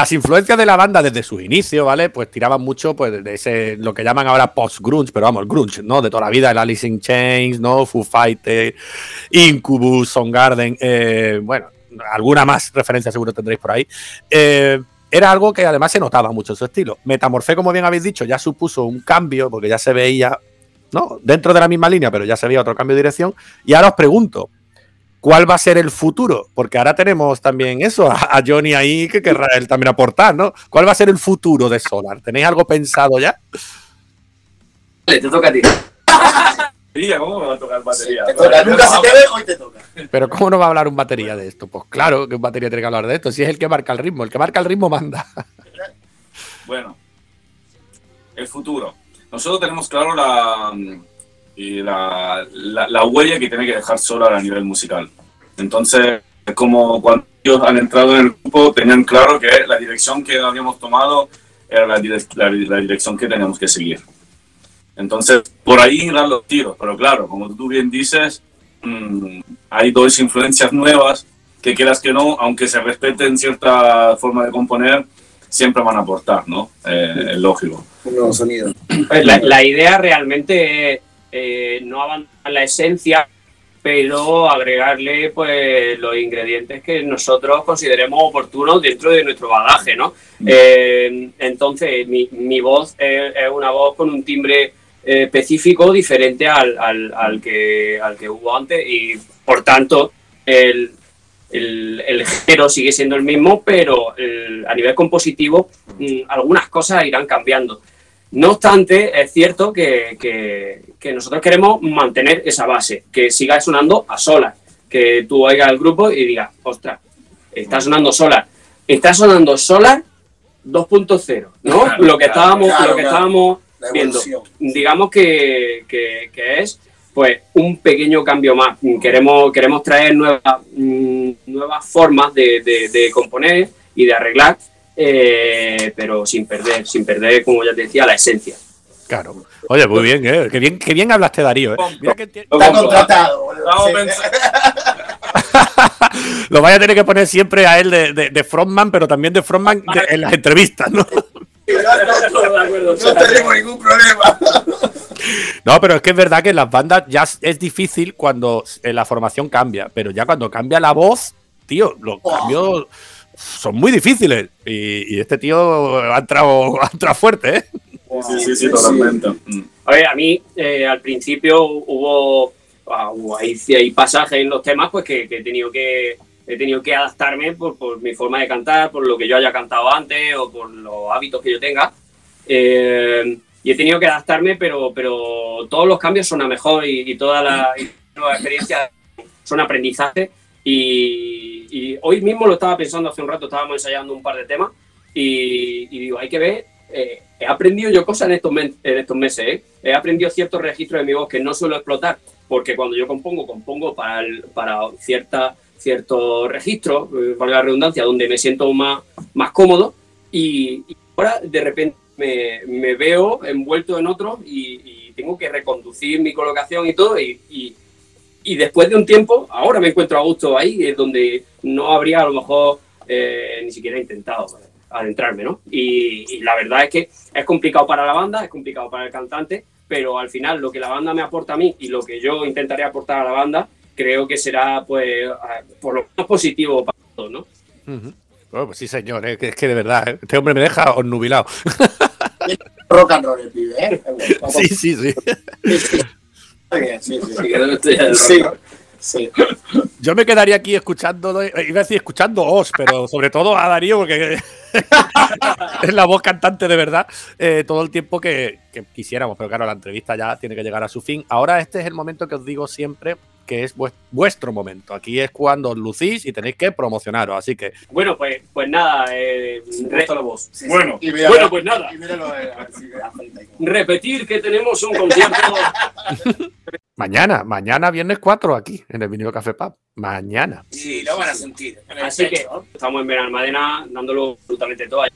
las influencias de la banda desde sus inicios, ¿vale? Pues tiraban mucho pues, de ese, lo que llaman ahora post-grunge, pero vamos, el grunge, ¿no? De toda la vida, el Alice in Chains, ¿no? Foo Fighters, Incubus, Soundgarden, eh, bueno, alguna más referencia seguro tendréis por ahí. Eh, era algo que además se notaba mucho en su estilo. Metamorfé, como bien habéis dicho, ya supuso un cambio, porque ya se veía, ¿no? Dentro de la misma línea, pero ya se veía otro cambio de dirección. Y ahora os pregunto, ¿cuál va a ser el futuro? Porque ahora tenemos también eso, a, a Johnny ahí que querrá él también aportar, ¿no? ¿Cuál va a ser el futuro de Solar? ¿Tenéis algo pensado ya? Vale, te toca a ti. ¿cómo me va a tocar batería? Te toca, nunca se te ve, hoy te toca. Pero ¿cómo no va a hablar un batería de esto? Pues claro que un batería tiene que hablar de esto. Si es el que marca el ritmo, el que marca el ritmo manda. Bueno, el futuro. Nosotros tenemos claro la, y la, la, la huella que tiene que dejar Solar a nivel musical. Entonces, es como cuando ellos han entrado en el grupo, tenían claro que la dirección que habíamos tomado era la, dire- la, la dirección que teníamos que seguir. Entonces, por ahí irán los tiros. Pero claro, como tú bien dices, mm, hay dos influencias nuevas que quieras que no, aunque se respeten cierta forma de componer, siempre van a aportar, ¿no? Eh, es lógico. Un nuevo sonido. Pues la, la idea realmente es eh, no abandonar la esencia, pero agregarle pues los ingredientes que nosotros consideremos oportunos dentro de nuestro bagaje, ¿no? Eh, entonces, mi, mi voz es, es una voz con un timbre eh, específico diferente al, al- al que, al que hubo antes y, por tanto, el, el, el género sigue siendo el mismo, pero el- a nivel compositivo mm, algunas cosas irán cambiando. No obstante, es cierto que, que- que nosotros queremos mantener esa base, que siga sonando a solas, que tú oigas el grupo y digas, ostras, está sonando solar. Está sonando solar 2.0, ¿no? Claro, lo que claro, estábamos, claro, lo que estábamos viendo. Digamos que, que- que es pues un pequeño cambio más. Queremos, queremos traer nuevas, mm, nuevas formas de, de- de componer y de arreglar, eh, pero sin perder, sin perder, como ya te decía, la esencia. Claro. Oye, muy bien, ¿eh? Qué bien, qué bien hablaste, Darío. ¿eh? Mira que Lo Está contratado. Lo vaya a tener que poner siempre a él de, de- de frontman, pero también de frontman de- en las entrevistas, ¿no? No tenemos ningún problema. No, pero es que es verdad que en las bandas ya es- difícil cuando eh, la formación cambia, pero ya cuando cambia la voz, tío, los Oh. Son muy difíciles. Y, y este tío ha entrado, ha entrado fuerte, ¿eh? Sí, sí, sí, totalmente. Mm. A ver, a mí eh, al principio hubo, ah, ahí, sí hay pasajes en los temas pues que, que he tenido que he tenido que adaptarme por, por mi forma de cantar, por lo que yo haya cantado antes o por los hábitos que yo tenga. Eh, y he tenido que adaptarme, pero, pero todos los cambios son a mejor y, y todas las y nuevas experiencias son aprendizaje. Y, hoy mismo lo estaba pensando hace un rato, estábamos ensayando un par de temas y, digo, hay que ver, eh, he aprendido yo cosas en estos, en estos meses, ¿eh? he aprendido ciertos registros de mi voz que no suelo explotar, porque cuando yo compongo, compongo para, el- para cierta, ciertos registros, eh, valga la redundancia, donde me siento más, más cómodo y, y ahora de repente me, veo envuelto en otros y, tengo que reconducir mi colocación y todo y después de un tiempo, ahora me encuentro a gusto ahí, es donde no habría a lo mejor eh, ni siquiera intentado eh, adentrarme, ¿no? Y, y la verdad es que es complicado para la banda, es complicado para el cantante, pero al final lo que la banda me aporta a mí y lo que yo intentaré aportar a la banda, creo que será, pues, a- por lo menos positivo para todos, ¿no? Bueno, pues sí, señor, ¿eh? que es que de verdad, ¿eh? este hombre me deja nubilado. Rock and roll el pibe, ¿eh? Sí, sí, sí. Sí, bien. Yo me quedaría aquí escuchando, iba a decir escuchándoos, pero sobre todo a Darío, porque es la voz cantante de verdad, eh, todo el tiempo que, que quisiéramos, pero claro, la entrevista ya tiene que llegar a su fin. Ahora este es el momento que os digo siempre que es vues- vuestro momento. Aquí es cuando os lucís y tenéis que promocionaros, así que Bueno, pues, pues nada, eh, Me re- gusta la voz. Sí, sí. Bueno, bueno, pues nada. Eh, repetir que tenemos un concierto mañana, mañana viernes 4 aquí, en el Vinilo Café Pub. Mañana. Sí, lo van a sentir. Así que estamos en Benalmádena dándolo absolutamente todo allá.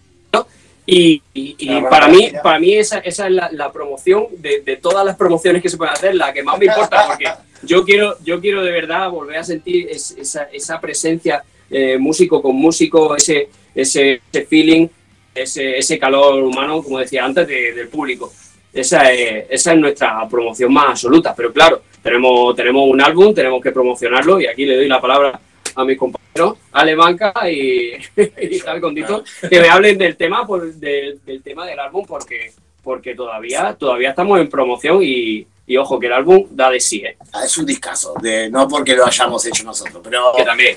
Y, y- y La para mí, para mí esa, esa es la, la promoción de, de todas las promociones que se pueden hacer, la que más me importa, porque yo quiero, yo quiero de verdad volver a sentir es- esa, esa presencia eh, músico con músico, ese, ese, ese feeling, ese, ese calor humano, como decía antes, de- del público. Esa es, esa es nuestra promoción más absoluta. Pero claro, tenemos, tenemos un álbum, tenemos que promocionarlo y aquí le doy la palabra a mis compañeros, Ale Banca y, y Javi Condito, que me hablen del tema, por- del- del tema del álbum porque, porque todavía, todavía estamos en promoción y, y ojo que el álbum da de sí, ¿eh? Ah, Es un discazo, de, no porque lo hayamos hecho nosotros, pero. Que también.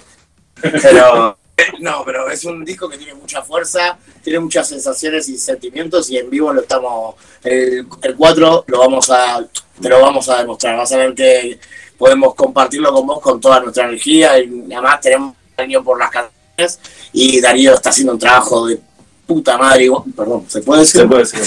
Pero. No, pero es un disco que tiene mucha fuerza, tiene muchas sensaciones y sentimientos y en vivo lo estamos. El, el 4 lo vamos a. Te lo vamos a demostrar. Vas a ver que podemos compartirlo con vos con toda nuestra energía y además tenemos cariño por las canciones y Darío está haciendo un trabajo de puta madre. igual- Perdón, ¿se puede decir? Se puede decir.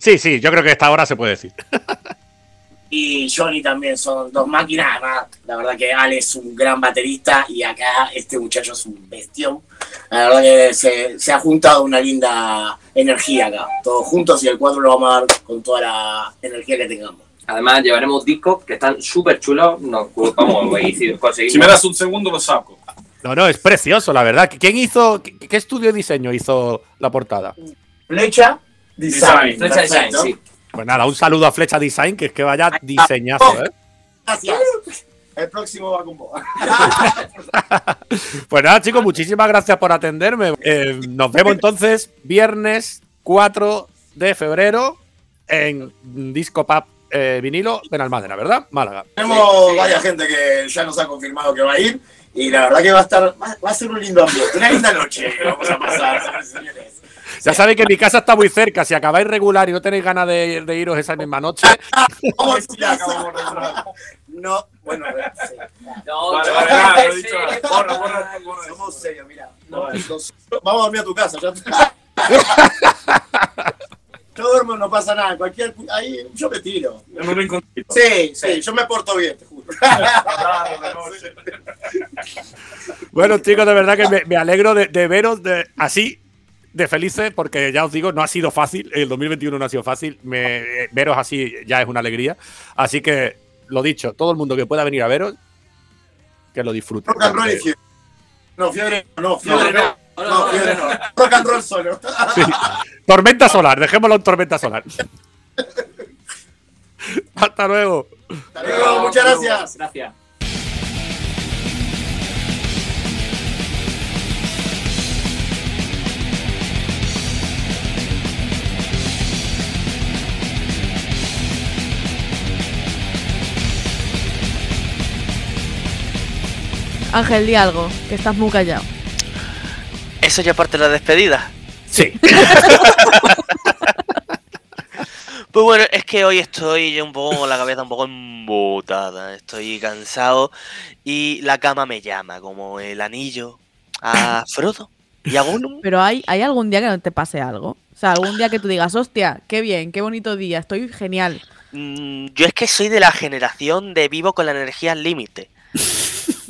Sí, sí, yo creo que esta hora se puede decir. y Johnny también son dos máquinas. Además, la verdad que Ale es un gran baterista y acá este muchacho es un bestión. La verdad que se, se ha juntado una linda energía acá. Todos juntos y el cuadro lo vamos a dar con toda la energía que tengamos. Además, llevaremos discos que están súper chulos. Nos vamos a ir conseguimos. Si me das un segundo, lo saco. No, no, es precioso, la verdad. ¿Quién hizo, qué, qué estudio de diseño hizo la portada? Flecha Design. Flecha Design, sí. Pues nada, un saludo a Flecha Design, que es que vaya diseñazo, ¿eh? Gracias. El próximo va con vos. Pues nada, chicos, muchísimas gracias por atenderme. Eh, nos vemos entonces viernes 4 de febrero en Disco Pub eh, vinilo en Almádena, ¿verdad? Málaga. Tenemos varias gente que ya nos ha confirmado que va a ir y la verdad que va a estar, va, va a ser un lindo ambiente, una linda noche que vamos a pasar, señores. Ya sabéis que mi casa está muy cerca. Si acabáis regular y no tenéis ganas de, de iros esa misma noche. No, bueno, sí. No, Vale, vale, nada, lo he sí. dicho. Borra, borra, borra. Somos serios, mira. No, nos- vamos a dormir a tu casa. Ya yo duermo, no pasa nada. Cualquier, ahí yo me tiro. Rinconcito. Sí, sí, yo me porto bien, Bueno, chicos, de verdad que me, me alegro de, de veros de- así, de felices, porque ya os digo, no ha sido fácil. El 2021 no ha sido fácil. Me- eh, veros así ya es una alegría. Así que, lo dicho, todo el mundo que pueda venir a veros, que lo disfrute. Rock and roll porque- fiebre. No, fiebre no, fiebre no. No, no, No, no, fiebre no. no. Rock and roll solo. Sí. Tormenta solar, dejémoslo en tormenta solar. Hasta luego. Hasta luego, muchas gracias. Gracias. Ángel, di algo, que estás muy callado. Eso ya parte de la despedida. Sí. Pues bueno, es que hoy estoy yo un poco con la cabeza un poco embotada. Estoy cansado y la cama me llama, como el anillo a Frodo y a Gollum. Pero hay, ¿hay algún día que no te pase algo? O sea, algún día que tú digas, hostia, qué bien, qué bonito día, estoy genial. Mm, Yo es que soy de la generación de vivo con la energía al límite.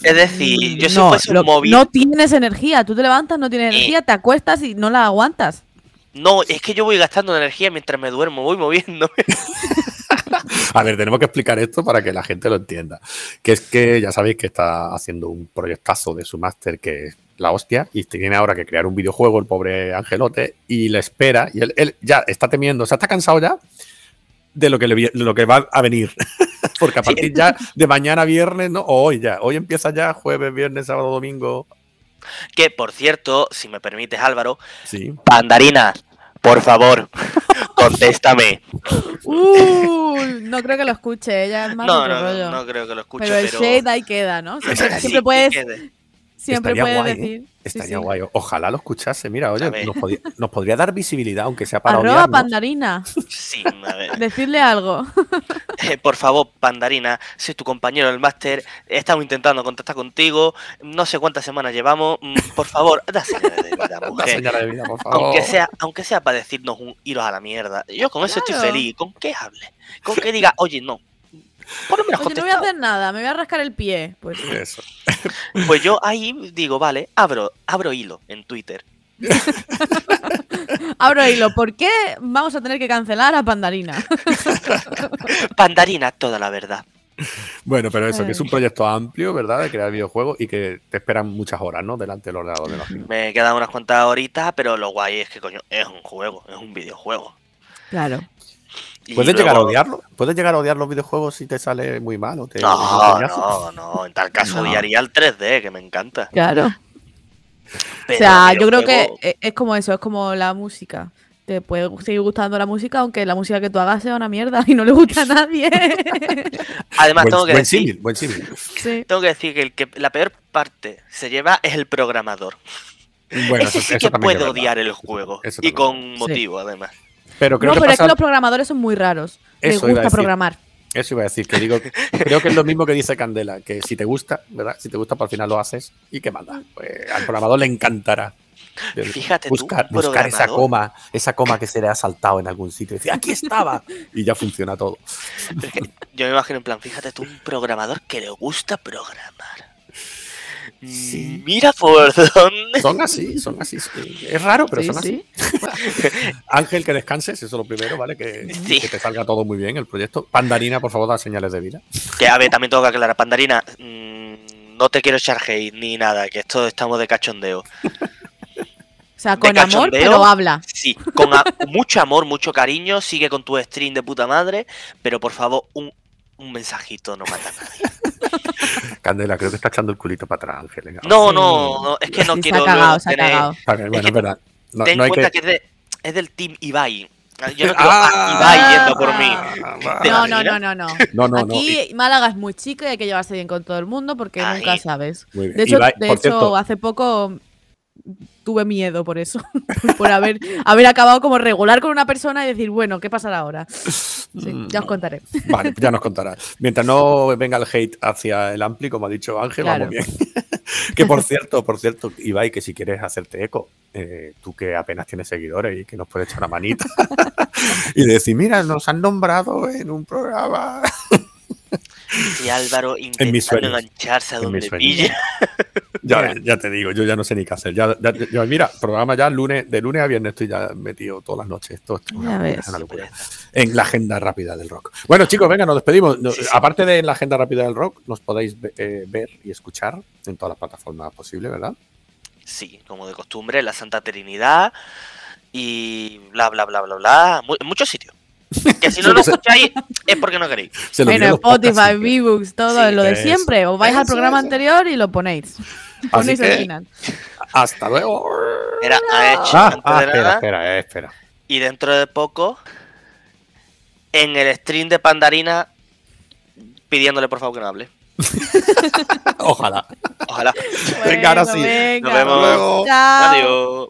Es decir, yo si no, fuese un móvil. no tienes energía, tú te levantas, no tienes Eh. energía, te acuestas y no la aguantas. No, es que yo voy gastando energía mientras me duermo, voy moviendo. A ver, tenemos que explicar esto para que la gente lo entienda. Que es que ya sabéis que está haciendo un proyectazo de su máster que es la hostia y tiene ahora que crear un videojuego el pobre Angelote y le espera y él, él ya está temiendo, o sea, está cansado ya de lo que, le, de lo que va a venir. Porque a partir ya de mañana viernes, ¿no? O hoy ya, hoy empieza ya jueves, viernes, sábado, domingo. Que por cierto, si me permites, Álvaro, Sí. Pandarina, por favor, contéstame. Uh, no creo que lo escuche, ella es más No, no, rollo. no, no creo que lo escuche, pero el pero. shade ahí queda, ¿no? Siempre, Estaría- siempre Sí, puedes. Siempre Estaría puedes guay, ¿eh? decir. Estaría sí. guay. Ojalá lo escuchase. Mira, oye, nos podría, nos podría dar visibilidad, aunque sea para Arroba odiarnos. pandarina, Sí, a ver. decirle algo. Eh, por favor, Pandarina, soy tu compañero del máster. Estamos intentando contactar contigo. No sé cuántas semanas llevamos. Mm, Por favor, da señal de vida, mujer. señal de vida, por favor. Aunque sea, aunque sea para decirnos un iros a la mierda. Yo con eso estoy feliz. ¿Con qué hable? Con que diga, oye, no. Por lo menos Oye, no voy a hacer nada, me voy a rascar el pie. Pues Eso. Pues yo ahí digo, vale, abro, abro hilo en Twitter. abro hilo. ¿Por qué vamos a tener que cancelar a Pandarina? Pandarina, toda la verdad. Bueno, pero eso, que es un proyecto amplio, ¿verdad? De crear videojuegos y que te esperan muchas horas, ¿no? Delante del ordenador. Me imagino. Me quedan unas cuantas horitas, pero lo guay es que, coño, es un juego, es un videojuego. Claro. ¿Puedes llegar a odiarlo? ¿Puedes llegar a odiar los videojuegos si te sale muy mal o te No, te- no, no. En tal caso No. odiaría el 3D, que me encanta. Claro. Pero o sea, yo creo que e- es como eso, es como la música. Te puede seguir gustando la música, aunque la música que tú hagas sea una mierda y no le gusta a nadie. Además, Buen, tengo que buen decir, buen sí. tengo que decir que, el que la peor parte se lleva es el programador. Bueno, Ese eso- sí eso que puede odiar el juego. Eso Y con motivo, además. Pero creo No, que pero es que los programadores son muy raros. Les Eso iba a gusta decir. programar. Eso iba a decir, que digo, que- creo que es lo mismo que dice Candela, que si te gusta, ¿verdad? Si te gusta, por al final lo haces y qué manda. Pues al programador le encantará. Fíjate buscar, buscar esa coma, esa coma que se le ha saltado en algún sitio. Y decir, aquí estaba. Y ya funciona todo. Que yo me imagino en plan, fíjate tú, un programador que le gusta programar. Sí. Mira por dónde. Son así, son así. sí. Es raro, pero Sí, son así. Ángel, que descanses, eso es lo primero, ¿vale? Que, Sí. que te salga todo muy bien el proyecto. Pandarina, por favor, da señales de vida. Que a ver, también tengo que aclarar, Pandarina, mm, no te quiero echar hate ni nada, que esto estamos de cachondeo. O sea, con amor, pero habla. Sí, con mucho amor, mucho cariño, sigue con tu stream de puta madre, pero por favor, un, un mensajito no mata a nadie. Candela, creo que está echando el culito para atrás, Ángel. venga. No, no, no, es que no Sí, quiero se ha cagado, se ha cagado. Bueno, que es verdad. No, Ten no hay cuenta que... que, es, de- es del team Ibai. Yo no quiero a Ibai yendo por mí. ¿Te No, no, no, no, no. No, no, no. Aquí Málaga es muy chico y hay que llevarse bien con todo el mundo porque Ay. nunca sabes. Muy bien. De hecho, Ibai, de hecho cierto, hace poco tuve miedo por eso. por haber, haber acabado como regular con una persona y decir, bueno, ¿qué pasará ahora? Sí, ya os contaré. Vale, ya nos contarás. Mientras no venga el hate hacia el Ampli, como ha dicho Ángel, Claro. vamos bien. que por cierto, por cierto, Ibai, que si quieres hacerte eco, eh, tú que apenas tienes seguidores y que nos puedes echar una manita y decir, mira, nos han nombrado en un programa. Y Álvaro intentando engancharse a En donde pille. Ya, ya te digo, yo ya no sé ni qué hacer. Ya, ya- ya- mira, programa ya lunes, de lunes a viernes estoy ya metido todas las noches. Esto es una, ves. una locura. En la agenda rápida del rock. Bueno, chicos, venga, nos despedimos. Aparte de en la agenda rápida del rock, nos podéis eh, ver y escuchar en todas las plataformas posibles, ¿verdad? Sí, como de costumbre, la Santa Trinidad y bla, bla, bla, bla, bla. En muchos sitios. Que si no lo escucháis es porque no queréis. Se lo Bueno, a Spotify. V-Books, todo Sí, lo de siempre. Os vais al programa eso. anterior y lo ponéis. Ponéis que- al final. Hasta luego. Era, ha hecho Ah, antes ah, de espera, nada. espera, eh, espera. Y dentro de poco, en el stream de Pandarina, pidiéndole por favor que no hable. Ojalá. Ojalá. Venga, ahora sí. venga. Nos vemos. luego. Chao. Adiós.